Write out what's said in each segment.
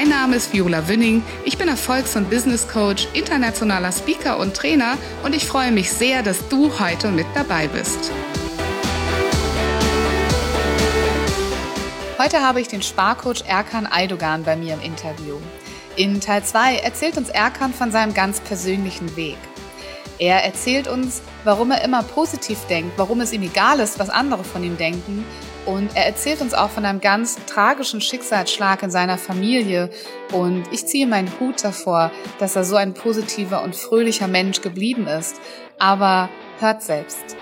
Mein Name ist Viola Wünning. Ich bin Erfolgs- und Business Coach, internationaler Speaker und Trainer und ich freue mich sehr, dass du heute mit dabei bist. Heute habe ich den Sparcoach Erkan Aydogan bei mir im Interview. In Teil 2 erzählt uns Erkan von seinem ganz persönlichen Weg. Er erzählt uns, warum er immer positiv denkt, warum es ihm egal ist, was andere von ihm denken und er erzählt uns auch von einem ganz tragischen Schicksalsschlag in seiner Familie. Und ich ziehe meinen Hut davor, dass er so ein positiver und fröhlicher Mensch geblieben ist. Aber hört selbst.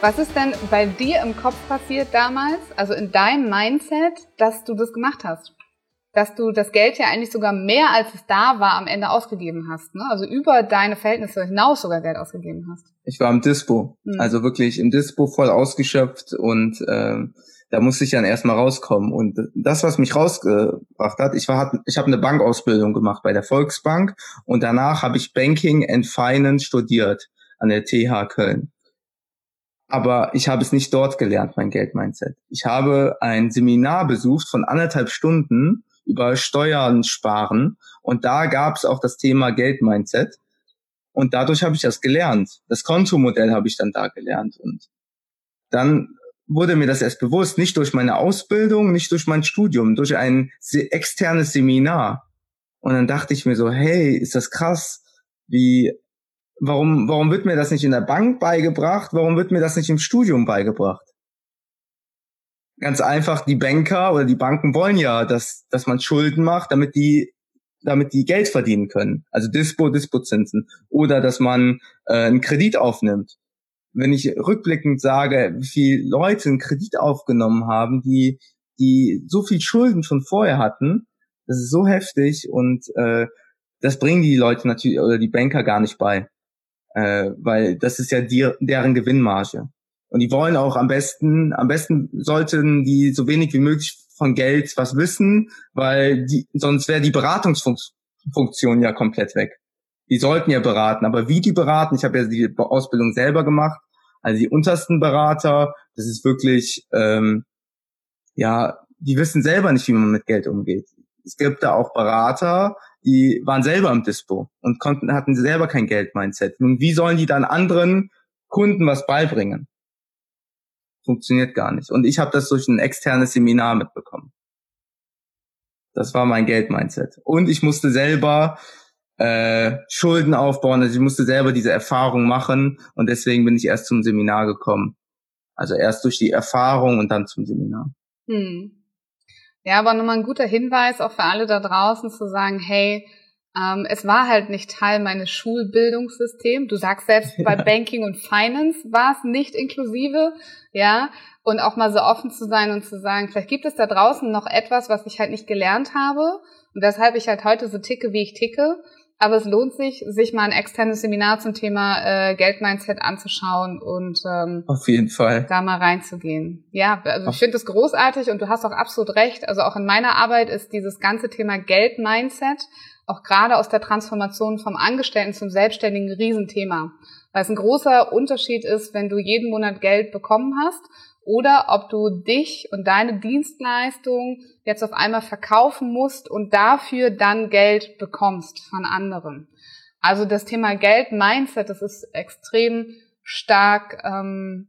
Was ist denn bei dir im Kopf passiert damals, also in deinem Mindset, dass du das gemacht hast? Dass du das Geld ja eigentlich sogar mehr als es da war am Ende ausgegeben hast. Ne? Also über deine Verhältnisse hinaus sogar Geld ausgegeben hast. Ich war im Dispo, mhm. also wirklich im Dispo voll ausgeschöpft und äh, da musste ich dann erstmal rauskommen. Und das, was mich rausgebracht hat, ich war, ich habe eine Bankausbildung gemacht bei der Volksbank und danach habe ich Banking and Finance studiert an der TH Köln. Aber ich habe es nicht dort gelernt, mein Geldmindset. Ich habe ein Seminar besucht von anderthalb Stunden über Steuern sparen. Und da gab es auch das Thema Geldmindset. Und dadurch habe ich das gelernt. Das Kontomodell habe ich dann da gelernt. Und dann wurde mir das erst bewusst, nicht durch meine Ausbildung, nicht durch mein Studium, durch ein externes Seminar. Und dann dachte ich mir so, hey, ist das krass, wie, warum, warum wird mir das nicht in der Bank beigebracht? Warum wird mir das nicht im Studium beigebracht? Ganz einfach, die Banker oder die Banken wollen ja, dass, dass man Schulden macht, damit die, damit die Geld verdienen können. Also Dispo, Dispo-Zinsen. Oder dass man äh, einen Kredit aufnimmt. Wenn ich rückblickend sage, wie viele Leute einen Kredit aufgenommen haben, die, die so viel Schulden schon vorher hatten, das ist so heftig und äh, das bringen die Leute natürlich oder die Banker gar nicht bei. Äh, weil das ist ja die, deren Gewinnmarge. Und die wollen auch am besten, am besten sollten die so wenig wie möglich von Geld was wissen, weil die, sonst wäre die Beratungsfunktion ja komplett weg. Die sollten ja beraten, aber wie die beraten, ich habe ja die Ausbildung selber gemacht, also die untersten Berater, das ist wirklich, ähm, ja, die wissen selber nicht, wie man mit Geld umgeht. Es gibt da auch Berater, die waren selber im Dispo und konnten, hatten selber kein Geld-Mindset. Nun, wie sollen die dann anderen Kunden was beibringen? Funktioniert gar nicht. Und ich habe das durch ein externes Seminar mitbekommen. Das war mein Geld-Mindset. Und ich musste selber äh, Schulden aufbauen. Also ich musste selber diese Erfahrung machen und deswegen bin ich erst zum Seminar gekommen. Also erst durch die Erfahrung und dann zum Seminar. Hm. Ja, aber nochmal ein guter Hinweis auch für alle da draußen zu sagen, hey, ähm, es war halt nicht Teil meines Schulbildungssystems. Du sagst selbst, bei Banking und Finance war es nicht inklusive, ja. Und auch mal so offen zu sein und zu sagen, vielleicht gibt es da draußen noch etwas, was ich halt nicht gelernt habe und weshalb ich halt heute so ticke, wie ich ticke. Aber es lohnt sich, sich mal ein externes Seminar zum Thema äh, Geldmindset anzuschauen und ähm, auf jeden Fall da mal reinzugehen. Ja, also ich finde das großartig und du hast auch absolut recht. Also auch in meiner Arbeit ist dieses ganze Thema Geldmindset auch gerade aus der Transformation vom Angestellten zum Selbstständigen ein Riesenthema. Weil es ein großer Unterschied ist, wenn du jeden Monat Geld bekommen hast oder ob du dich und deine Dienstleistung jetzt auf einmal verkaufen musst und dafür dann Geld bekommst von anderen. Also das Thema Geld-Mindset, das ist extrem stark ähm,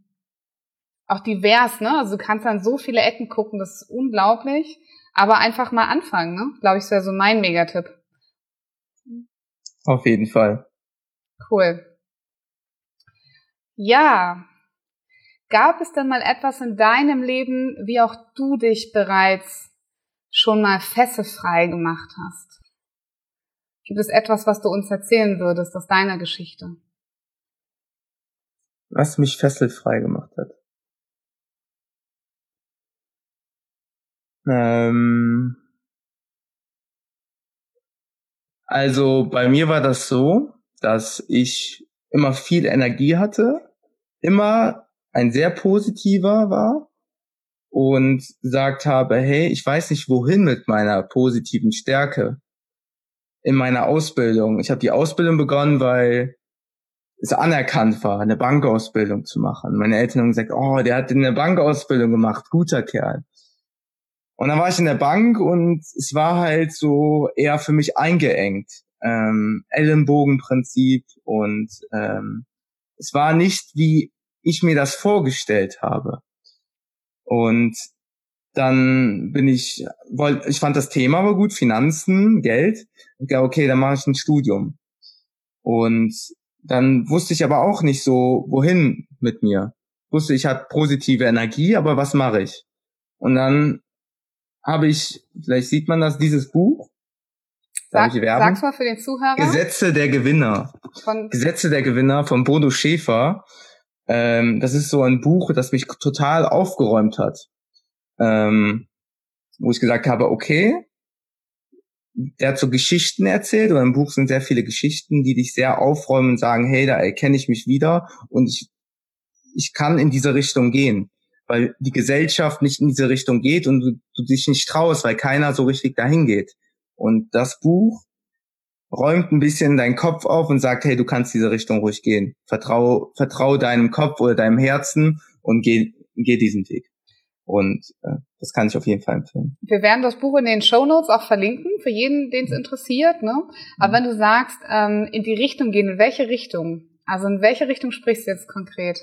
auch divers, ne? Also du kannst an so viele Ecken gucken, das ist unglaublich. Aber einfach mal anfangen, ne? Glaube ich, wäre so mein Megatipp. Auf jeden Fall. Cool. Ja. Gab es denn mal etwas in deinem Leben, wie auch du dich bereits schon mal fesselfrei gemacht hast? Gibt es etwas, was du uns erzählen würdest aus deiner Geschichte? Was mich fesselfrei gemacht hat. Ähm also bei mir war das so, dass ich immer viel Energie hatte, immer ein sehr positiver war und gesagt habe, hey, ich weiß nicht wohin mit meiner positiven Stärke in meiner Ausbildung. Ich habe die Ausbildung begonnen, weil es anerkannt war, eine Bankausbildung zu machen. Meine Eltern haben gesagt, oh, der hat eine Bankausbildung gemacht, guter Kerl. Und dann war ich in der Bank und es war halt so eher für mich eingeengt. Ähm, Ellenbogenprinzip und ähm, es war nicht, wie ich mir das vorgestellt habe. Und dann bin ich, wollte, ich fand das Thema aber gut, Finanzen, Geld. Ich glaube, okay, dann mache ich ein Studium. Und dann wusste ich aber auch nicht so, wohin mit mir. Ich wusste, ich habe positive Energie, aber was mache ich? Und dann habe ich, vielleicht sieht man das, dieses Buch. Sag, sag's mal für den Zuhörer. Gesetze der Gewinner. Von Gesetze der Gewinner von Bodo Schäfer. Ähm, das ist so ein Buch, das mich total aufgeräumt hat. Ähm, wo ich gesagt habe, okay, der hat so Geschichten erzählt, oder im Buch sind sehr viele Geschichten, die dich sehr aufräumen und sagen, hey, da erkenne ich mich wieder und ich, ich kann in diese Richtung gehen weil die Gesellschaft nicht in diese Richtung geht und du, du dich nicht traust, weil keiner so richtig dahin geht. Und das Buch räumt ein bisschen deinen Kopf auf und sagt, hey, du kannst diese Richtung ruhig gehen. Vertrau, vertrau deinem Kopf oder deinem Herzen und geh, geh diesen Weg. Und äh, das kann ich auf jeden Fall empfehlen. Wir werden das Buch in den Show Notes auch verlinken, für jeden, den es interessiert. Ne? Aber mhm. wenn du sagst, ähm, in die Richtung gehen, in welche Richtung? Also in welche Richtung sprichst du jetzt konkret?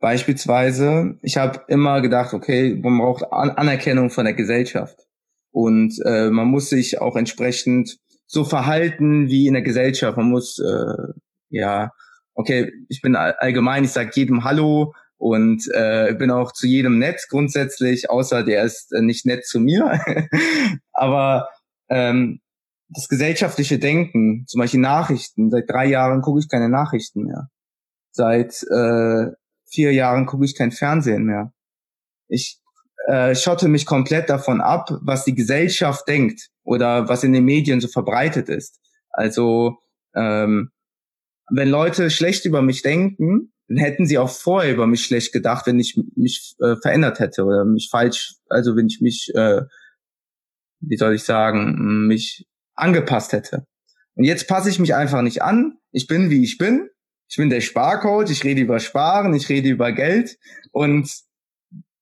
Beispielsweise, ich habe immer gedacht, okay, man braucht An Anerkennung von der Gesellschaft. Und äh, man muss sich auch entsprechend so verhalten wie in der Gesellschaft. Man muss, äh, ja, okay, ich bin allgemein, ich sage jedem Hallo und äh, bin auch zu jedem nett grundsätzlich, außer der ist äh, nicht nett zu mir. Aber ähm, das gesellschaftliche Denken, zum Beispiel Nachrichten, seit drei Jahren gucke ich keine Nachrichten mehr. Seit äh, vier Jahren gucke ich kein Fernsehen mehr. Ich äh, schotte mich komplett davon ab, was die Gesellschaft denkt oder was in den Medien so verbreitet ist. Also ähm, wenn Leute schlecht über mich denken, dann hätten sie auch vorher über mich schlecht gedacht, wenn ich mich äh, verändert hätte oder mich falsch, also wenn ich mich, äh, wie soll ich sagen, mich angepasst hätte. Und jetzt passe ich mich einfach nicht an. Ich bin, wie ich bin ich bin der Sparcoach, ich rede über Sparen, ich rede über Geld und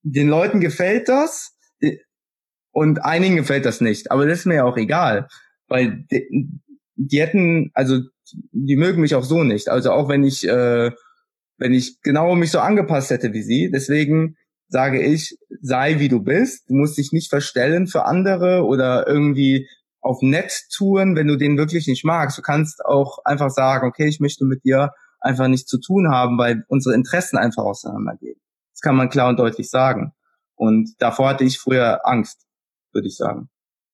den Leuten gefällt das und einigen gefällt das nicht. Aber das ist mir ja auch egal, weil die, die hätten, also die mögen mich auch so nicht. Also auch wenn ich, äh, wenn ich genau mich so angepasst hätte wie sie. Deswegen sage ich, sei wie du bist. Du musst dich nicht verstellen für andere oder irgendwie auf nett tun, wenn du den wirklich nicht magst. Du kannst auch einfach sagen, okay, ich möchte mit dir einfach nichts zu tun haben, weil unsere Interessen einfach auseinandergehen. Das kann man klar und deutlich sagen. Und davor hatte ich früher Angst, würde ich sagen.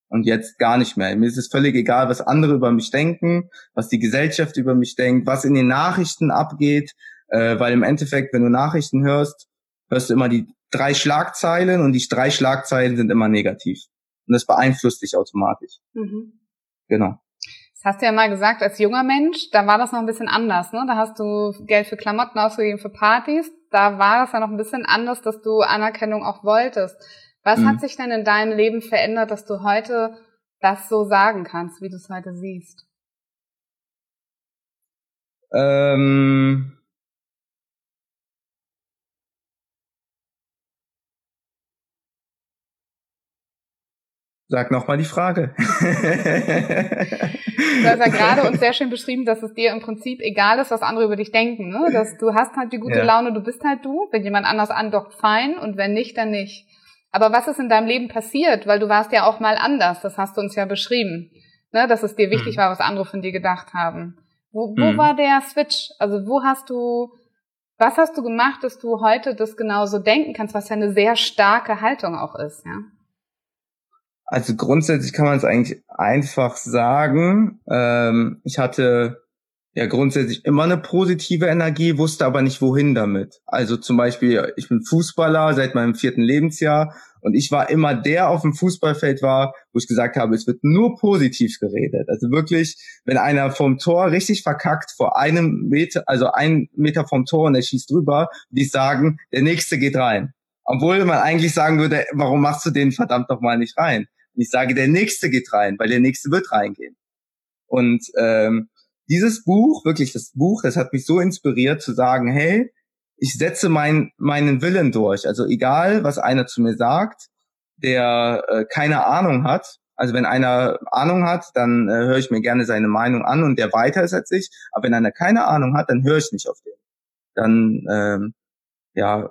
Und jetzt gar nicht mehr. Mir ist es völlig egal, was andere über mich denken, was die Gesellschaft über mich denkt, was in den Nachrichten abgeht, äh, weil im Endeffekt, wenn du Nachrichten hörst, hörst du immer die drei Schlagzeilen und die drei Schlagzeilen sind immer negativ. Und das beeinflusst dich automatisch. Mhm. Genau. Das hast du ja mal gesagt, als junger Mensch, da war das noch ein bisschen anders, ne? Da hast du Geld für Klamotten ausgegeben für Partys. Da war das ja noch ein bisschen anders, dass du Anerkennung auch wolltest. Was mhm. hat sich denn in deinem Leben verändert, dass du heute das so sagen kannst, wie du es heute siehst? Ähm Sag noch mal die Frage. du hast ja gerade uns sehr schön beschrieben, dass es dir im Prinzip egal ist, was andere über dich denken. Ne? Dass du hast halt die gute ja. Laune, du bist halt du. Wenn jemand anders andockt, fein. Und wenn nicht, dann nicht. Aber was ist in deinem Leben passiert? Weil du warst ja auch mal anders. Das hast du uns ja beschrieben. Ne? Dass es dir wichtig mhm. war, was andere von dir gedacht haben. Wo, wo mhm. war der Switch? Also wo hast du, was hast du gemacht, dass du heute das genauso denken kannst, was ja eine sehr starke Haltung auch ist, ja? Also grundsätzlich kann man es eigentlich einfach sagen. Ähm, ich hatte ja grundsätzlich immer eine positive Energie, wusste aber nicht wohin damit. Also zum Beispiel, ich bin Fußballer seit meinem vierten Lebensjahr und ich war immer der auf dem Fußballfeld war, wo ich gesagt habe, es wird nur positiv geredet. Also wirklich, wenn einer vom Tor richtig verkackt vor einem Meter, also ein Meter vom Tor und er schießt drüber, die sagen, der nächste geht rein. Obwohl man eigentlich sagen würde, warum machst du den verdammt noch mal nicht rein? Ich sage, der nächste geht rein, weil der nächste wird reingehen. Und ähm, dieses Buch, wirklich das Buch, das hat mich so inspiriert zu sagen, hey, ich setze mein, meinen Willen durch. Also egal, was einer zu mir sagt, der äh, keine Ahnung hat. Also wenn einer Ahnung hat, dann äh, höre ich mir gerne seine Meinung an und der weiter ist als ich. Aber wenn einer keine Ahnung hat, dann höre ich nicht auf den. Dann ähm, ja,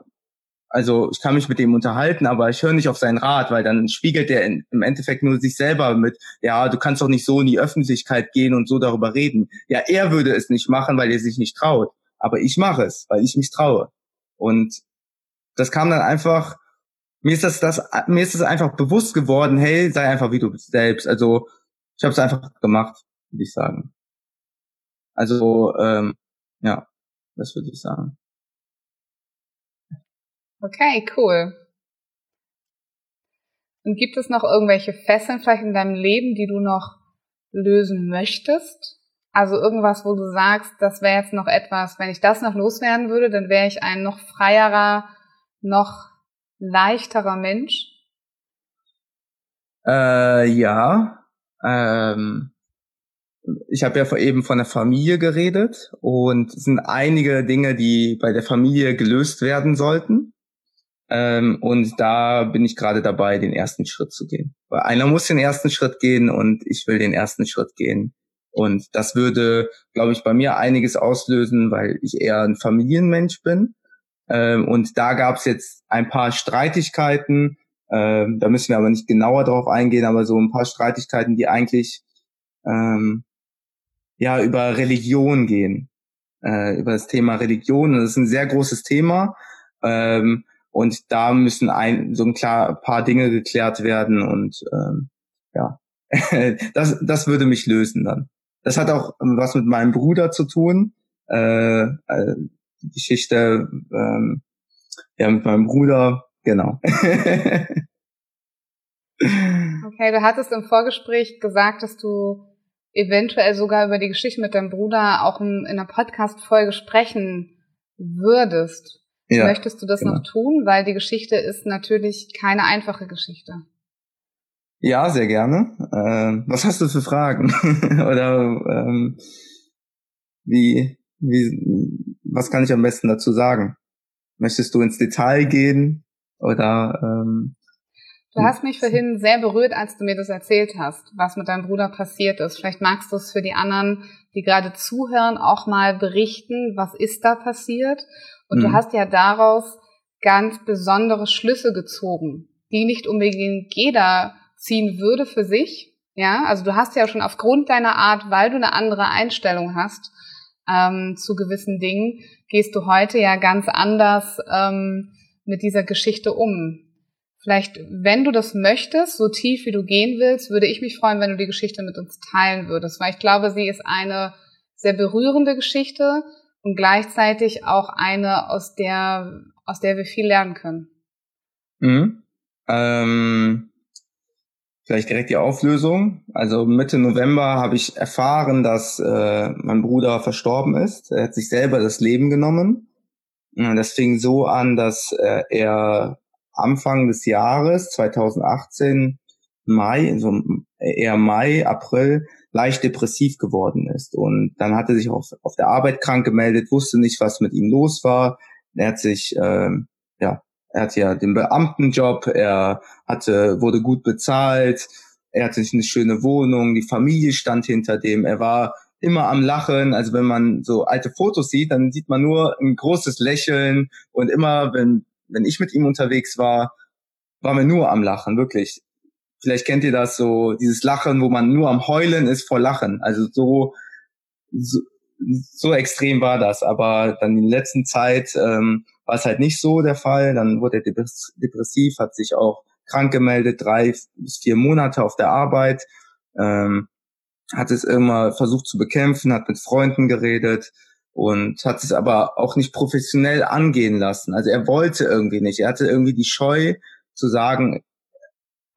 also ich kann mich mit dem unterhalten, aber ich höre nicht auf seinen Rat, weil dann spiegelt er im Endeffekt nur sich selber mit, ja, du kannst doch nicht so in die Öffentlichkeit gehen und so darüber reden. Ja, er würde es nicht machen, weil er sich nicht traut. Aber ich mache es, weil ich mich traue. Und das kam dann einfach, mir ist das, das, mir ist das einfach bewusst geworden, hey, sei einfach wie du selbst. Also ich habe es einfach gemacht, würde ich sagen. Also, ähm, ja, das würde ich sagen. Okay, cool. Und gibt es noch irgendwelche Fesseln vielleicht in deinem Leben, die du noch lösen möchtest? Also irgendwas, wo du sagst, das wäre jetzt noch etwas, wenn ich das noch loswerden würde, dann wäre ich ein noch freierer, noch leichterer Mensch? Äh, ja. Ähm, ich habe ja eben von der Familie geredet und es sind einige Dinge, die bei der Familie gelöst werden sollten. Ähm, und da bin ich gerade dabei, den ersten Schritt zu gehen. Weil einer muss den ersten Schritt gehen und ich will den ersten Schritt gehen. Und das würde, glaube ich, bei mir einiges auslösen, weil ich eher ein Familienmensch bin. Ähm, und da gab es jetzt ein paar Streitigkeiten. Ähm, da müssen wir aber nicht genauer drauf eingehen, aber so ein paar Streitigkeiten, die eigentlich ähm, ja über Religion gehen, äh, über das Thema Religion. Das ist ein sehr großes Thema. Ähm, und da müssen ein, so ein klar paar Dinge geklärt werden und ähm, ja, das, das würde mich lösen dann. Das hat auch was mit meinem Bruder zu tun. Äh, äh, die Geschichte ähm, ja mit meinem Bruder, genau. okay, du hattest im Vorgespräch gesagt, dass du eventuell sogar über die Geschichte mit deinem Bruder auch in, in einer Podcast-Folge sprechen würdest. Ja, Möchtest du das genau. noch tun? Weil die Geschichte ist natürlich keine einfache Geschichte. Ja, sehr gerne. Ähm, was hast du für Fragen? Oder ähm, wie, wie, was kann ich am besten dazu sagen? Möchtest du ins Detail gehen? Oder ähm, Du hast mich vorhin sehr berührt, als du mir das erzählt hast, was mit deinem Bruder passiert ist. Vielleicht magst du es für die anderen, die gerade zuhören, auch mal berichten, was ist da passiert und mhm. du hast ja daraus ganz besondere Schlüsse gezogen, die nicht unbedingt jeder ziehen würde für sich. Ja, also du hast ja schon aufgrund deiner Art, weil du eine andere Einstellung hast ähm, zu gewissen Dingen, gehst du heute ja ganz anders ähm, mit dieser Geschichte um. Vielleicht, wenn du das möchtest, so tief wie du gehen willst, würde ich mich freuen, wenn du die Geschichte mit uns teilen würdest, weil ich glaube, sie ist eine sehr berührende Geschichte, und gleichzeitig auch eine, aus der, aus der wir viel lernen können. Mhm. Ähm, vielleicht direkt die Auflösung. Also Mitte November habe ich erfahren, dass äh, mein Bruder verstorben ist. Er hat sich selber das Leben genommen. Das fing so an, dass äh, er Anfang des Jahres 2018 Mai, so eher Mai, April, leicht depressiv geworden ist. Und dann hat er sich auf, auf der Arbeit krank gemeldet, wusste nicht, was mit ihm los war. Er hat sich, ähm, ja, er hat ja den Beamtenjob, er hatte, wurde gut bezahlt, er hatte eine schöne Wohnung, die Familie stand hinter dem, er war immer am Lachen. Also wenn man so alte Fotos sieht, dann sieht man nur ein großes Lächeln und immer, wenn, wenn ich mit ihm unterwegs war, war mir nur am Lachen, wirklich. Vielleicht kennt ihr das so, dieses Lachen, wo man nur am Heulen ist vor Lachen. Also so, so, so extrem war das. Aber dann in der letzten Zeit ähm, war es halt nicht so der Fall. Dann wurde er depressiv, hat sich auch krank gemeldet, drei bis vier Monate auf der Arbeit, ähm, hat es immer versucht zu bekämpfen, hat mit Freunden geredet und hat es aber auch nicht professionell angehen lassen. Also er wollte irgendwie nicht. Er hatte irgendwie die Scheu zu sagen,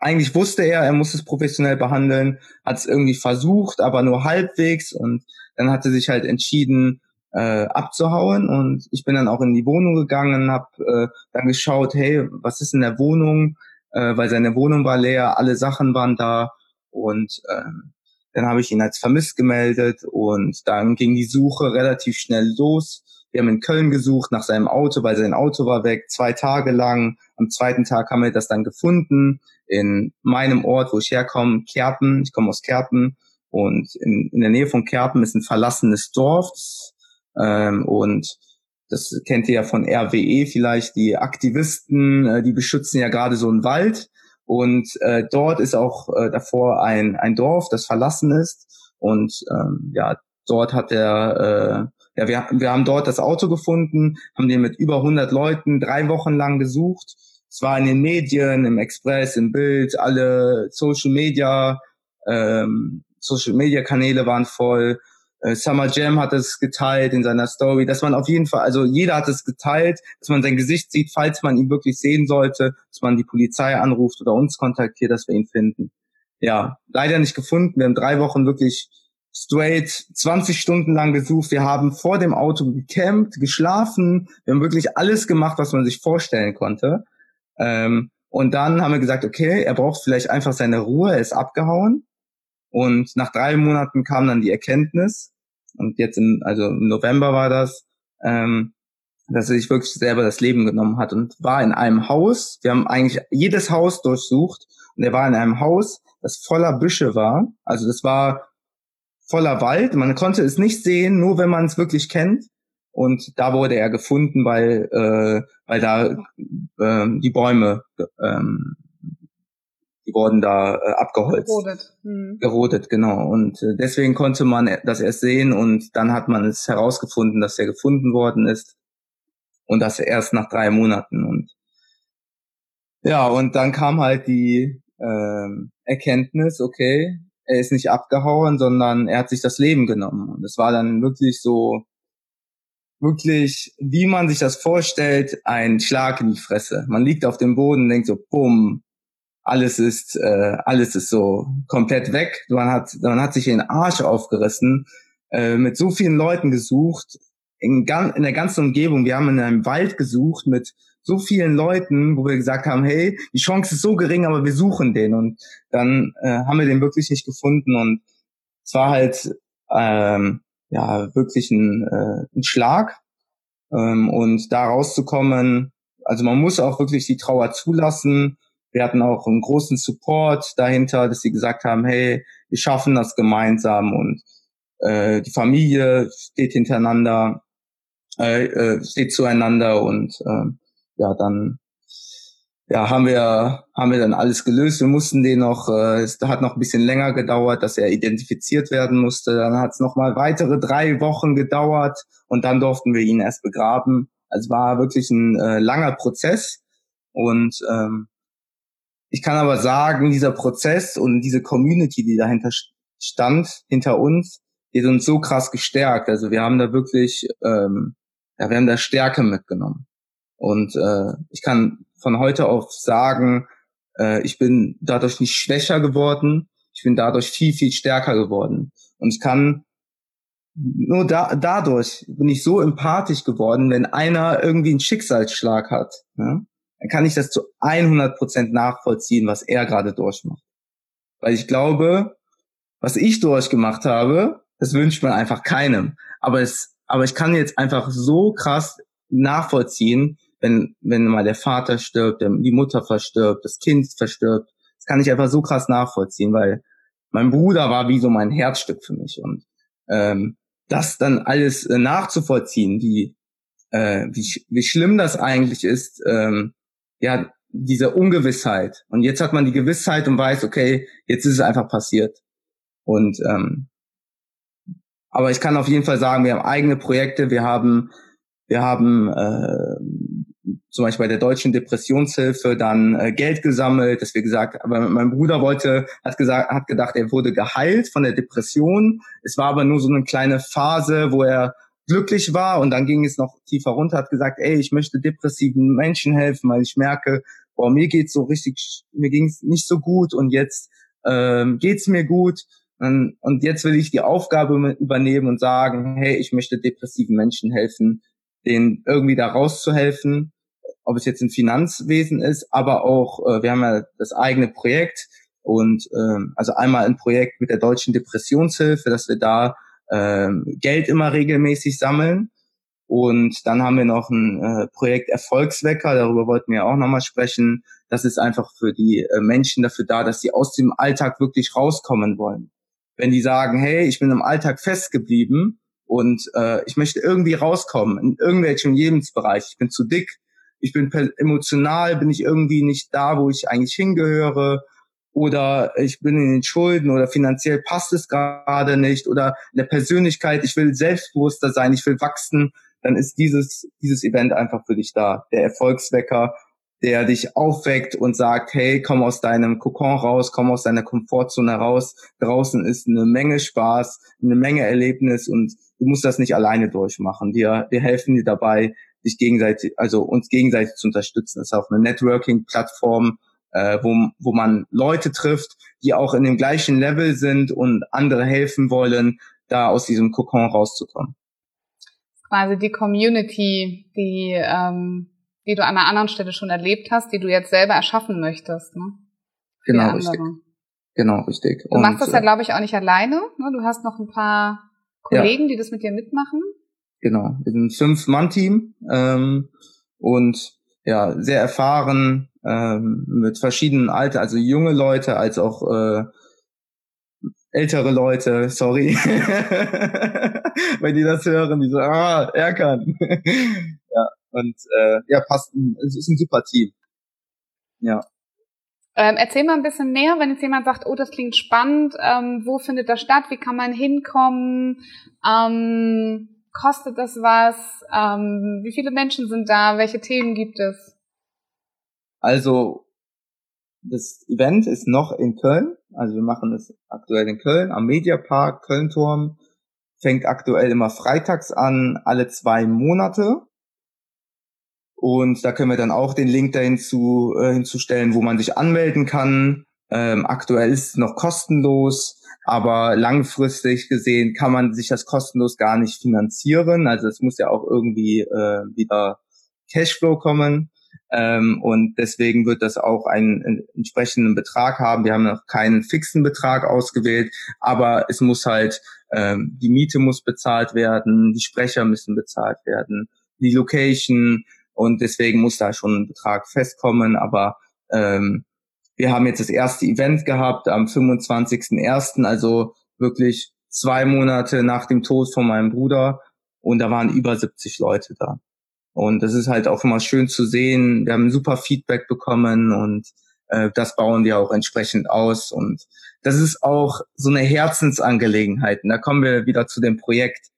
eigentlich wusste er, er muss es professionell behandeln, hat es irgendwie versucht, aber nur halbwegs und dann hatte sich halt entschieden, äh, abzuhauen und ich bin dann auch in die Wohnung gegangen, habe äh, dann geschaut, hey, was ist in der Wohnung, äh, weil seine Wohnung war leer, alle Sachen waren da und äh, dann habe ich ihn als vermisst gemeldet und dann ging die Suche relativ schnell los. Wir haben in Köln gesucht nach seinem Auto, weil sein Auto war weg, zwei Tage lang. Am zweiten Tag haben wir das dann gefunden in meinem Ort, wo ich herkomme, Kerpen. Ich komme aus Kerpen und in, in der Nähe von Kerpen ist ein verlassenes Dorf. Ähm, und das kennt ihr ja von RWE vielleicht, die Aktivisten, äh, die beschützen ja gerade so einen Wald. Und äh, dort ist auch äh, davor ein, ein Dorf, das verlassen ist. Und ähm, ja, dort hat er, äh, ja, wir, wir haben dort das Auto gefunden, haben den mit über 100 Leuten drei Wochen lang gesucht. Es war in den Medien, im Express, im Bild, alle Social Media, ähm, Social Media Kanäle waren voll. Äh, Summer Jam hat es geteilt in seiner Story, dass man auf jeden Fall, also jeder hat es geteilt, dass man sein Gesicht sieht, falls man ihn wirklich sehen sollte, dass man die Polizei anruft oder uns kontaktiert, dass wir ihn finden. Ja, leider nicht gefunden. Wir haben drei Wochen wirklich straight 20 Stunden lang gesucht. Wir haben vor dem Auto gecampt, geschlafen. Wir haben wirklich alles gemacht, was man sich vorstellen konnte. Ähm, und dann haben wir gesagt, okay, er braucht vielleicht einfach seine Ruhe, er ist abgehauen. Und nach drei Monaten kam dann die Erkenntnis, und jetzt im, also im November war das, ähm, dass er sich wirklich selber das Leben genommen hat und war in einem Haus. Wir haben eigentlich jedes Haus durchsucht und er war in einem Haus, das voller Büsche war. Also das war voller Wald. Man konnte es nicht sehen, nur wenn man es wirklich kennt. Und da wurde er gefunden, weil, äh, weil da äh, die Bäume ähm, die wurden da äh, abgeholzt. Gerodet. Mhm. Gerodet, genau. Und äh, deswegen konnte man das erst sehen und dann hat man es herausgefunden, dass er gefunden worden ist. Und das erst nach drei Monaten. Und ja, und dann kam halt die äh, Erkenntnis, okay, er ist nicht abgehauen, sondern er hat sich das Leben genommen. Und es war dann wirklich so, wirklich, wie man sich das vorstellt, ein Schlag in die Fresse. Man liegt auf dem Boden und denkt so, bumm, alles ist, äh, alles ist so komplett weg. Man hat, man hat sich den Arsch aufgerissen, äh, mit so vielen Leuten gesucht, in, in der ganzen Umgebung. Wir haben in einem Wald gesucht mit so vielen Leuten, wo wir gesagt haben, hey, die Chance ist so gering, aber wir suchen den. Und dann äh, haben wir den wirklich nicht gefunden. Und es war halt ähm, ja wirklich ein, äh, ein Schlag. Ähm, und da rauszukommen, also man muss auch wirklich die Trauer zulassen wir hatten auch einen großen Support dahinter, dass sie gesagt haben, hey, wir schaffen das gemeinsam und äh, die Familie steht hintereinander, äh, äh, steht zueinander und äh, ja, dann ja, haben wir, haben wir dann alles gelöst. Wir mussten den noch, äh, es hat noch ein bisschen länger gedauert, dass er identifiziert werden musste. Dann hat es noch mal weitere drei Wochen gedauert und dann durften wir ihn erst begraben. Also war wirklich ein äh, langer Prozess und ähm, ich kann aber sagen, dieser Prozess und diese Community, die dahinter stand, hinter uns, die hat uns so krass gestärkt. Also wir haben da wirklich, ähm, ja, wir haben da Stärke mitgenommen. Und äh, ich kann von heute auf sagen, äh, ich bin dadurch nicht schwächer geworden, ich bin dadurch viel, viel stärker geworden. Und ich kann nur da, dadurch bin ich so empathisch geworden, wenn einer irgendwie einen Schicksalsschlag hat. Ne? dann kann ich das zu 100 Prozent nachvollziehen, was er gerade durchmacht. Weil ich glaube, was ich durchgemacht habe, das wünscht man einfach keinem. Aber es, aber ich kann jetzt einfach so krass nachvollziehen, wenn, wenn mal der Vater stirbt, die Mutter verstirbt, das Kind verstirbt. Das kann ich einfach so krass nachvollziehen, weil mein Bruder war wie so mein Herzstück für mich und ähm, das dann alles äh, nachzuvollziehen, wie äh, wie, wie schlimm das eigentlich ist, ähm, ja, diese Ungewissheit. Und jetzt hat man die Gewissheit und weiß, okay, jetzt ist es einfach passiert. Und ähm, aber ich kann auf jeden Fall sagen, wir haben eigene Projekte, wir haben wir haben äh, zum Beispiel bei der Deutschen Depressionshilfe dann äh, Geld gesammelt, dass wir gesagt, aber mein Bruder wollte, hat gesagt, hat gedacht, er wurde geheilt von der Depression. Es war aber nur so eine kleine Phase, wo er glücklich war und dann ging es noch tiefer runter, hat gesagt, ey, ich möchte depressiven Menschen helfen, weil ich merke, boah, mir geht's so richtig, mir ging's nicht so gut und jetzt ähm, geht's mir gut und, und jetzt will ich die Aufgabe übernehmen und sagen, hey, ich möchte depressiven Menschen helfen, denen irgendwie da rauszuhelfen ob es jetzt im Finanzwesen ist, aber auch, äh, wir haben ja das eigene Projekt und ähm, also einmal ein Projekt mit der Deutschen Depressionshilfe, dass wir da ähm, Geld immer regelmäßig sammeln. Und dann haben wir noch ein äh, Projekt Erfolgswecker, darüber wollten wir auch nochmal sprechen. Das ist einfach für die äh, Menschen dafür da, dass sie aus dem Alltag wirklich rauskommen wollen. Wenn die sagen, hey, ich bin im Alltag festgeblieben und äh, ich möchte irgendwie rauskommen in irgendwelchem Lebensbereich, ich bin zu dick, ich bin emotional, bin ich irgendwie nicht da, wo ich eigentlich hingehöre oder ich bin in den Schulden oder finanziell passt es gerade nicht oder in der Persönlichkeit, ich will selbstbewusster sein, ich will wachsen, dann ist dieses, dieses Event einfach für dich da. Der Erfolgswecker, der dich aufweckt und sagt, hey, komm aus deinem Kokon raus, komm aus deiner Komfortzone raus. Draußen ist eine Menge Spaß, eine Menge Erlebnis und du musst das nicht alleine durchmachen. Wir, wir helfen dir dabei, sich gegenseitig, also uns gegenseitig zu unterstützen. Das ist auch eine Networking-Plattform, äh, wo, wo man Leute trifft, die auch in dem gleichen Level sind und andere helfen wollen, da aus diesem Kokon rauszukommen. Quasi die Community, die, ähm, die du an einer anderen Stelle schon erlebt hast, die du jetzt selber erschaffen möchtest. Ne? Genau, richtig. Genau, richtig. Du und, machst das ja, äh, glaube ich, auch nicht alleine. Ne? Du hast noch ein paar Kollegen, ja. die das mit dir mitmachen. Genau, wir sind ein Fünf-Mann-Team ähm, und ja, sehr erfahren ähm, mit verschiedenen Alter, also junge Leute als auch äh, ältere Leute, sorry, weil die das hören, die so, ah, er kann. ja, und äh, ja, passt, es ist ein super Team. Ja. Ähm, erzähl mal ein bisschen mehr, wenn jetzt jemand sagt, oh, das klingt spannend, ähm, wo findet das statt, wie kann man hinkommen? Ähm, Kostet das was? Ähm, wie viele Menschen sind da? Welche Themen gibt es? Also, das Event ist noch in Köln. Also wir machen es aktuell in Köln am Mediapark, Köln-Turm. Fängt aktuell immer freitags an, alle zwei Monate. Und da können wir dann auch den Link dahin zu, äh, hinzustellen, wo man sich anmelden kann. Ähm, aktuell ist es noch kostenlos. Aber langfristig gesehen kann man sich das kostenlos gar nicht finanzieren. Also es muss ja auch irgendwie äh, wieder Cashflow kommen. Ähm, und deswegen wird das auch einen, entsprechenden Betrag haben. Wir haben noch keinen fixen Betrag ausgewählt, aber es muss halt, ähm, die Miete muss bezahlt werden, die Sprecher müssen bezahlt werden, die Location und deswegen muss da schon ein Betrag festkommen. Aber ähm, wir haben jetzt das erste Event gehabt am 25.01., also wirklich zwei Monate nach dem Tod von meinem Bruder und da waren über 70 Leute da. Und das ist halt auch immer schön zu sehen. Wir haben super Feedback bekommen und äh, das bauen wir auch entsprechend aus. Und das ist auch so eine Herzensangelegenheit. Und da kommen wir wieder zu dem Projekt.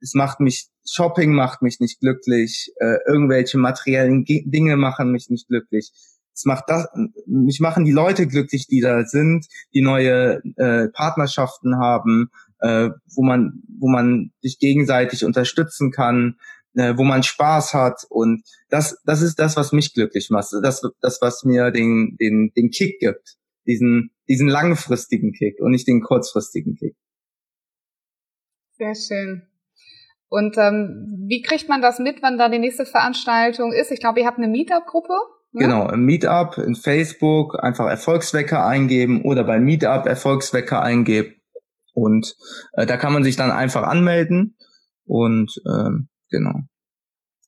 Es macht mich, Shopping macht mich nicht glücklich, äh, irgendwelche materiellen G Dinge machen mich nicht glücklich es macht das, mich machen die Leute glücklich, die da sind, die neue äh, Partnerschaften haben, äh, wo man, wo man sich gegenseitig unterstützen kann, äh, wo man Spaß hat und das, das ist das, was mich glücklich macht, das, das, was mir den, den, den Kick gibt, diesen, diesen langfristigen Kick und nicht den kurzfristigen Kick. Sehr schön. Und ähm, wie kriegt man das mit, wann da die nächste Veranstaltung ist? Ich glaube, ihr habt eine Meetup-Gruppe. Genau, im Meetup, in Facebook einfach Erfolgswecker eingeben oder bei Meetup Erfolgswecker eingeben. Und äh, da kann man sich dann einfach anmelden und ähm, genau.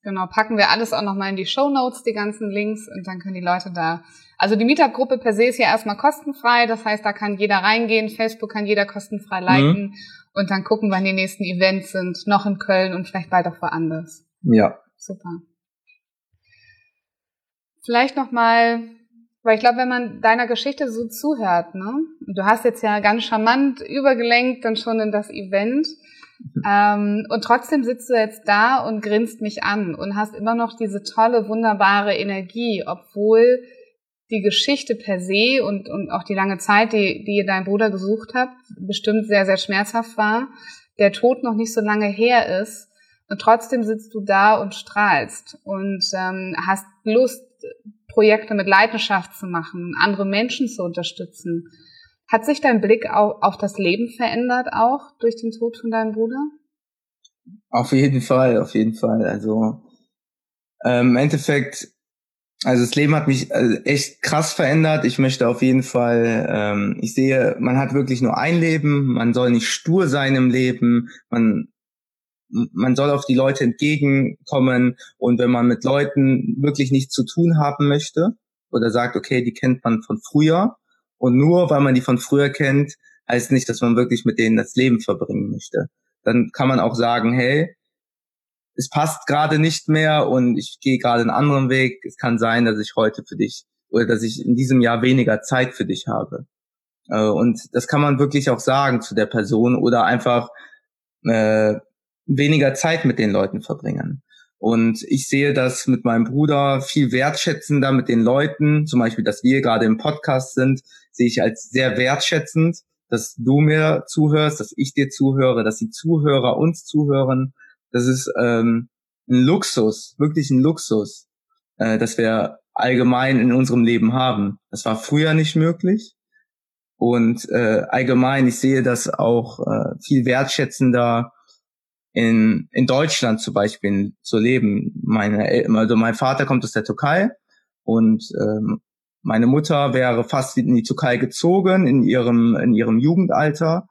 Genau, packen wir alles auch nochmal in die Show Notes, die ganzen Links, und dann können die Leute da. Also die Meetup-Gruppe per se ist ja erstmal kostenfrei, das heißt, da kann jeder reingehen, Facebook kann jeder kostenfrei liken mhm. und dann gucken, wann die nächsten Events sind, noch in Köln und vielleicht bald auch woanders. Ja. Super. Vielleicht noch mal, weil ich glaube, wenn man deiner Geschichte so zuhört, ne, du hast jetzt ja ganz charmant übergelenkt dann schon in das Event. ähm, und trotzdem sitzt du jetzt da und grinst mich an und hast immer noch diese tolle, wunderbare Energie, obwohl die Geschichte per se und, und auch die lange Zeit, die, die dein Bruder gesucht hat, bestimmt sehr, sehr schmerzhaft war, der Tod noch nicht so lange her ist und trotzdem sitzt du da und strahlst und ähm, hast Lust, Projekte mit Leidenschaft zu machen, andere Menschen zu unterstützen. Hat sich dein Blick auf, auf das Leben verändert auch durch den Tod von deinem Bruder? Auf jeden Fall, auf jeden Fall. Also ähm, im Endeffekt, also das Leben hat mich äh, echt krass verändert. Ich möchte auf jeden Fall, ähm, ich sehe, man hat wirklich nur ein Leben, man soll nicht stur sein im Leben, man man soll auf die Leute entgegenkommen und wenn man mit Leuten wirklich nichts zu tun haben möchte oder sagt, okay, die kennt man von früher, und nur weil man die von früher kennt, heißt nicht, dass man wirklich mit denen das Leben verbringen möchte. Dann kann man auch sagen, hey, es passt gerade nicht mehr und ich gehe gerade einen anderen Weg. Es kann sein, dass ich heute für dich oder dass ich in diesem Jahr weniger Zeit für dich habe. Äh, und das kann man wirklich auch sagen zu der Person oder einfach äh, weniger Zeit mit den Leuten verbringen. Und ich sehe das mit meinem Bruder viel wertschätzender mit den Leuten, zum Beispiel, dass wir gerade im Podcast sind, sehe ich als sehr wertschätzend, dass du mir zuhörst, dass ich dir zuhöre, dass die Zuhörer uns zuhören. Das ist ähm, ein Luxus, wirklich ein Luxus, äh, dass wir allgemein in unserem Leben haben. Das war früher nicht möglich. Und äh, allgemein, ich sehe das auch äh, viel wertschätzender in, in Deutschland zum Beispiel zu leben. Meine, also mein Vater kommt aus der Türkei und ähm, meine Mutter wäre fast in die Türkei gezogen in ihrem, in ihrem Jugendalter.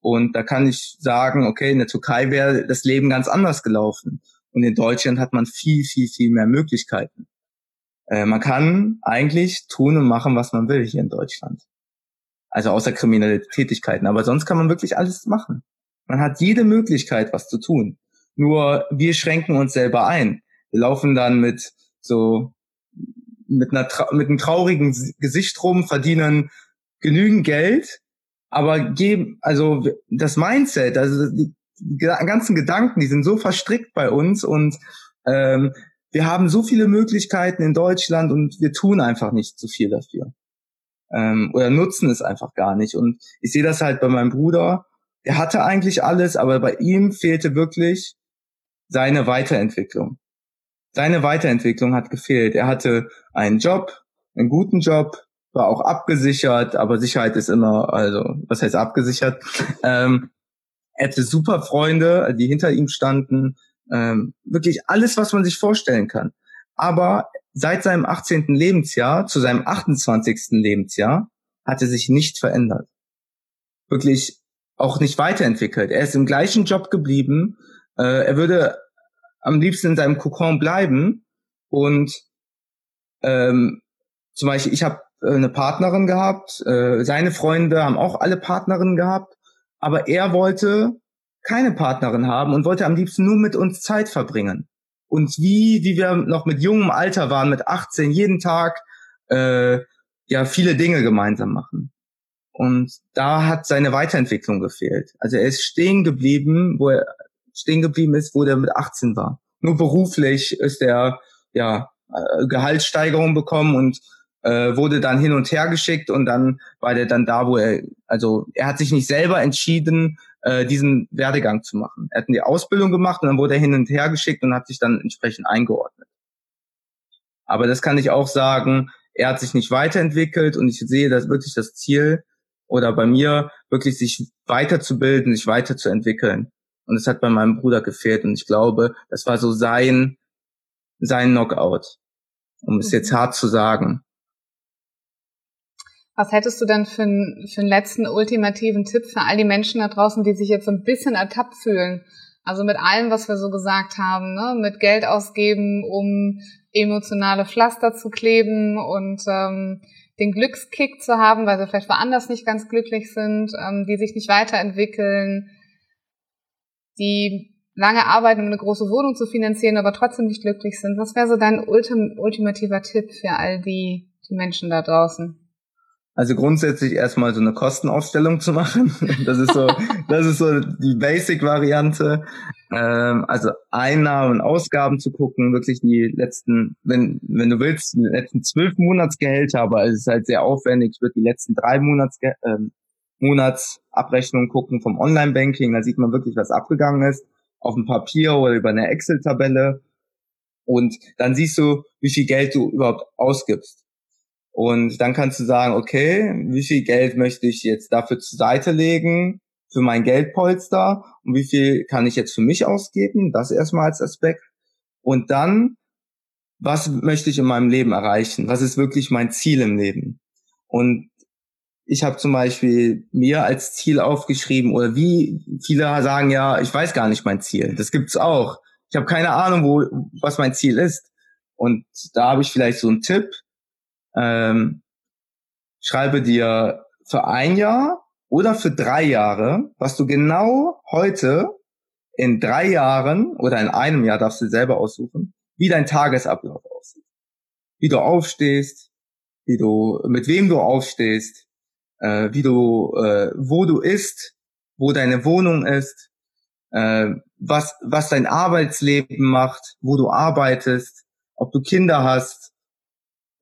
Und da kann ich sagen, okay, in der Türkei wäre das Leben ganz anders gelaufen. Und in Deutschland hat man viel, viel, viel mehr Möglichkeiten. Äh, man kann eigentlich tun und machen, was man will hier in Deutschland. Also außer kriminelle Tätigkeiten. Aber sonst kann man wirklich alles machen. Man hat jede Möglichkeit, was zu tun. Nur wir schränken uns selber ein. Wir laufen dann mit so mit einer mit einem traurigen Gesicht rum, verdienen genügend Geld, aber geben also das Mindset, also die, ganzen Gedanken, die sind so verstrickt bei uns und ähm, wir haben so viele Möglichkeiten in Deutschland und wir tun einfach nicht so viel dafür ähm, oder nutzen es einfach gar nicht. Und ich sehe das halt bei meinem Bruder er hatte eigentlich alles, aber bei ihm fehlte wirklich seine Weiterentwicklung. Seine Weiterentwicklung hat gefehlt. Er hatte einen Job, einen guten Job, war auch abgesichert, aber Sicherheit ist immer, also was heißt abgesichert? Ähm, er hatte super Freunde, die hinter ihm standen, ähm, wirklich alles, was man sich vorstellen kann. Aber seit seinem 18. Lebensjahr zu seinem 28. Lebensjahr hat er sich nicht verändert. Wirklich auch nicht weiterentwickelt. Er ist im gleichen Job geblieben. Äh, er würde am liebsten in seinem Kokon bleiben. Und ähm, zum Beispiel, ich habe äh, eine Partnerin gehabt, äh, seine Freunde haben auch alle Partnerinnen gehabt, aber er wollte keine Partnerin haben und wollte am liebsten nur mit uns Zeit verbringen. Und wie, wie wir noch mit jungem Alter waren, mit 18, jeden Tag äh, ja viele Dinge gemeinsam machen. Und da hat seine Weiterentwicklung gefehlt. Also er ist stehen geblieben, wo er stehen geblieben ist, wo er mit 18 war. Nur beruflich ist er ja äh, Gehaltssteigerung bekommen und äh, wurde dann hin und her geschickt und dann war der dann da, wo er, also er hat sich nicht selber entschieden, äh, diesen Werdegang zu machen. Er hat die Ausbildung gemacht und dann wurde er hin und her geschickt und hat sich dann entsprechend eingeordnet. Aber das kann ich auch sagen, er hat sich nicht weiterentwickelt und ich sehe das wirklich das Ziel, oder bei mir wirklich sich weiterzubilden, sich weiterzuentwickeln. Und es hat bei meinem Bruder gefehlt. Und ich glaube, das war so sein, sein Knockout. Um es jetzt mhm. hart zu sagen. Was hättest du denn für, einen, für einen letzten ultimativen Tipp für all die Menschen da draußen, die sich jetzt so ein bisschen ertappt fühlen? Also mit allem, was wir so gesagt haben, ne? mit Geld ausgeben, um emotionale Pflaster zu kleben und ähm, den Glückskick zu haben, weil sie vielleicht woanders nicht ganz glücklich sind, ähm, die sich nicht weiterentwickeln, die lange arbeiten, um eine große Wohnung zu finanzieren, aber trotzdem nicht glücklich sind. Was wäre so dein ultim ultimativer Tipp für all die, die Menschen da draußen? Also grundsätzlich erstmal so eine Kostenausstellung zu machen. Das ist so, das ist so die Basic-Variante. Ähm, also Einnahmen und Ausgaben zu gucken, wirklich die letzten, wenn, wenn du willst, die letzten zwölf Monatsgehälter, aber es ist halt sehr aufwendig. Ich würde die letzten drei Monats, äh, Monatsabrechnungen gucken vom Online-Banking. Da sieht man wirklich, was abgegangen ist. Auf dem Papier oder über eine Excel-Tabelle. Und dann siehst du, wie viel Geld du überhaupt ausgibst. Und dann kannst du sagen, okay, wie viel Geld möchte ich jetzt dafür zur Seite legen, für mein Geldpolster und wie viel kann ich jetzt für mich ausgeben, das erstmal als Aspekt. Und dann, was möchte ich in meinem Leben erreichen? Was ist wirklich mein Ziel im Leben? Und ich habe zum Beispiel mir als Ziel aufgeschrieben, oder wie viele sagen ja, ich weiß gar nicht mein Ziel. Das gibt's auch. Ich habe keine Ahnung, wo was mein Ziel ist. Und da habe ich vielleicht so einen Tipp, ähm, schreibe dir für ein Jahr oder für drei Jahre, was du genau heute in drei Jahren oder in einem Jahr darfst du selber aussuchen, wie dein Tagesablauf aussieht. Wie du aufstehst, wie du, mit wem du aufstehst, äh, wie du, äh, wo du isst, wo deine Wohnung ist, äh, was, was dein Arbeitsleben macht, wo du arbeitest, ob du Kinder hast,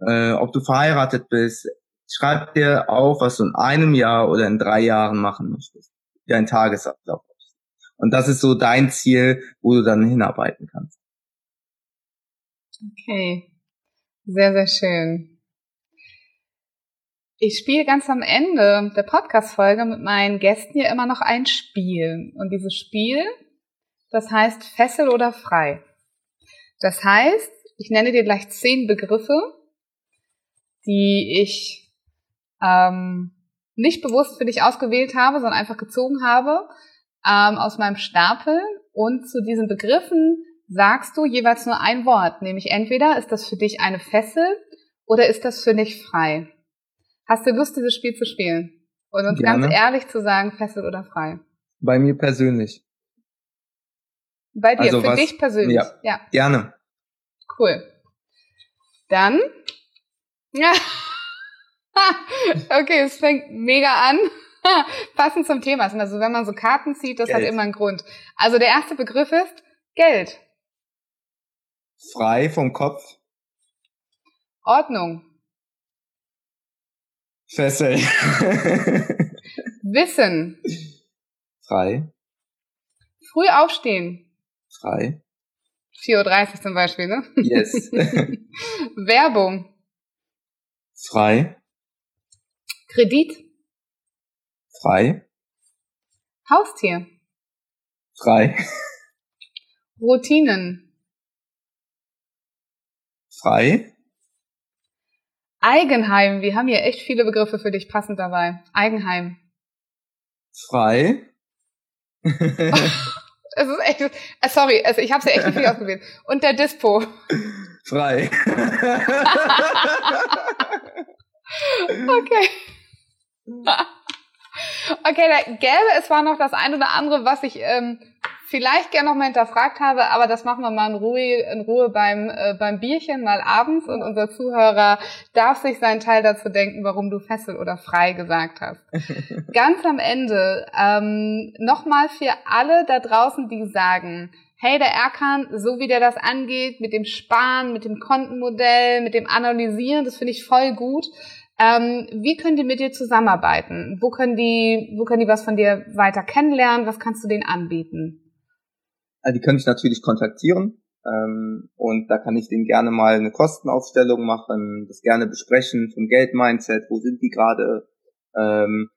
äh, ob du verheiratet bist, schreib dir auf, was du in einem Jahr oder in drei Jahren machen möchtest. Wie ein Tagesablauf. Und das ist so dein Ziel, wo du dann hinarbeiten kannst. Okay. Sehr, sehr schön. Ich spiele ganz am Ende der Podcast-Folge mit meinen Gästen hier immer noch ein Spiel. Und dieses Spiel, das heißt Fessel oder Frei. Das heißt, ich nenne dir gleich zehn Begriffe die ich ähm, nicht bewusst für dich ausgewählt habe, sondern einfach gezogen habe ähm, aus meinem Stapel. Und zu diesen Begriffen sagst du jeweils nur ein Wort, nämlich entweder ist das für dich eine Fessel oder ist das für dich frei. Hast du Lust, dieses Spiel zu spielen? Und uns Gerne. ganz ehrlich zu sagen, Fessel oder frei? Bei mir persönlich. Bei dir, also für was, dich persönlich. Ja, ja. Gerne. Cool. Dann ja. okay, es fängt mega an. Passend zum Thema. Also wenn man so Karten zieht, das Geld. hat immer einen Grund. Also der erste Begriff ist Geld. Frei vom Kopf. Ordnung. Fessel. Wissen. Frei. Früh aufstehen. Frei. 4.30 Uhr zum Beispiel, ne? Yes. Werbung. Frei. Kredit. Frei. Haustier. Frei. Routinen. Frei. Eigenheim. Wir haben hier echt viele Begriffe für dich passend dabei. Eigenheim. Frei. es ist echt, äh, sorry, also ich habe es ja echt nicht viel ausgewählt. Und der Dispo. Frei. Okay. Okay, da gäbe es zwar noch das eine oder andere, was ich ähm, vielleicht gerne noch mal hinterfragt habe, aber das machen wir mal in Ruhe, in Ruhe beim, äh, beim Bierchen mal abends und unser Zuhörer darf sich seinen Teil dazu denken, warum du Fessel oder frei gesagt hast. Ganz am Ende ähm, nochmal für alle da draußen, die sagen, hey, der Erkan, so wie der das angeht, mit dem Sparen, mit dem Kontenmodell, mit dem Analysieren, das finde ich voll gut. Ähm, wie können die mit dir zusammenarbeiten? Wo können die, wo können die was von dir weiter kennenlernen? Was kannst du denen anbieten? Also die können dich natürlich kontaktieren ähm, und da kann ich denen gerne mal eine Kostenaufstellung machen, das gerne besprechen vom Geldmindset, wo sind die gerade, ähm,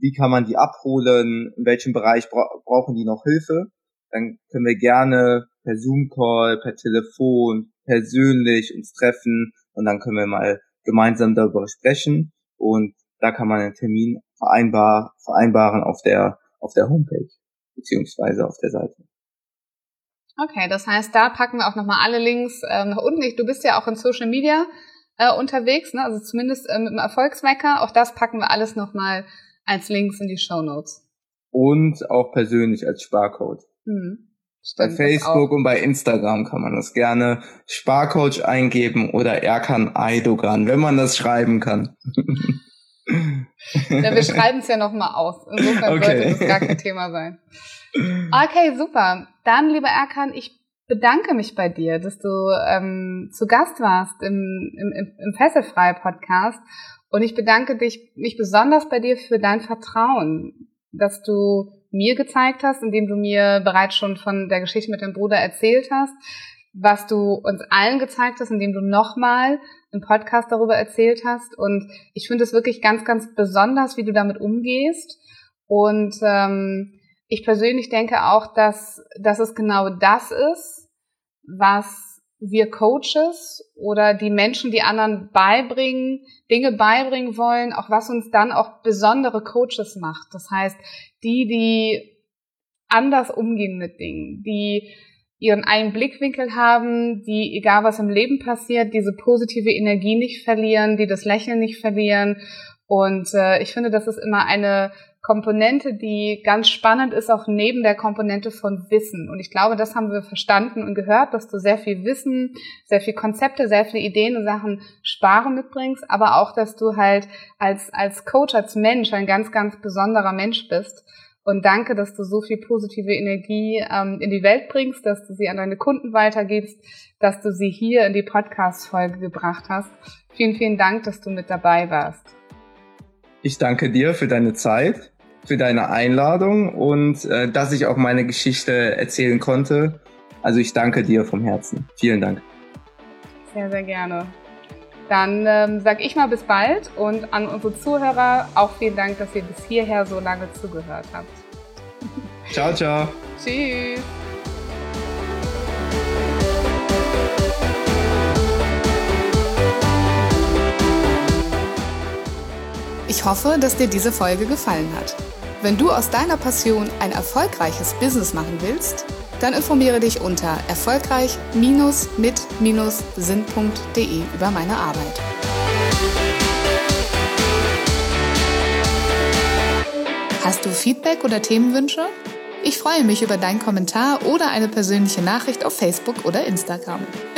wie kann man die abholen, in welchem Bereich bra brauchen die noch Hilfe. Dann können wir gerne per Zoom-Call, per Telefon, persönlich uns treffen und dann können wir mal gemeinsam darüber sprechen und da kann man einen Termin vereinbar, vereinbaren auf der, auf der Homepage beziehungsweise auf der Seite. Okay, das heißt, da packen wir auch nochmal alle Links äh, nach unten. Ich, du bist ja auch in Social Media äh, unterwegs, ne? also zumindest äh, mit dem Erfolgsmecker. Auch das packen wir alles nochmal als Links in die Show Notes. Und auch persönlich als Sparcode. Mhm. Bei Facebook und bei Instagram kann man das gerne Sparcoach eingeben oder Erkan Eidogan, wenn man das schreiben kann. ja, wir schreiben es ja nochmal aus. Insofern okay. sollte das gar kein Thema sein. Okay, super. Dann, lieber Erkan, ich bedanke mich bei dir, dass du ähm, zu Gast warst im, im, im Fesselfrei-Podcast. Und ich bedanke dich, mich besonders bei dir für dein Vertrauen, dass du mir gezeigt hast, indem du mir bereits schon von der Geschichte mit deinem Bruder erzählt hast, was du uns allen gezeigt hast, indem du nochmal im Podcast darüber erzählt hast. Und ich finde es wirklich ganz, ganz besonders, wie du damit umgehst. Und ähm, ich persönlich denke auch, dass, dass es genau das ist, was wir Coaches oder die Menschen, die anderen beibringen, Dinge beibringen wollen, auch was uns dann auch besondere Coaches macht. Das heißt, die, die anders umgehen mit Dingen, die ihren einen Blickwinkel haben, die, egal was im Leben passiert, diese positive Energie nicht verlieren, die das Lächeln nicht verlieren. Und äh, ich finde, das ist immer eine Komponente, die ganz spannend ist, auch neben der Komponente von Wissen. Und ich glaube, das haben wir verstanden und gehört, dass du sehr viel Wissen, sehr viel Konzepte, sehr viele Ideen und Sachen sparen mitbringst, aber auch, dass du halt als, als Coach, als Mensch ein ganz, ganz besonderer Mensch bist. Und danke, dass du so viel positive Energie ähm, in die Welt bringst, dass du sie an deine Kunden weitergibst, dass du sie hier in die Podcast-Folge gebracht hast. Vielen, vielen Dank, dass du mit dabei warst. Ich danke dir für deine Zeit, für deine Einladung und äh, dass ich auch meine Geschichte erzählen konnte. Also ich danke dir vom Herzen. Vielen Dank. Sehr, sehr gerne. Dann ähm, sage ich mal bis bald und an unsere Zuhörer auch vielen Dank, dass ihr bis hierher so lange zugehört habt. Ciao, ciao. Tschüss. Ich hoffe, dass dir diese Folge gefallen hat. Wenn du aus deiner Passion ein erfolgreiches Business machen willst, dann informiere dich unter erfolgreich-mit-sinn.de über meine Arbeit. Hast du Feedback oder Themenwünsche? Ich freue mich über deinen Kommentar oder eine persönliche Nachricht auf Facebook oder Instagram.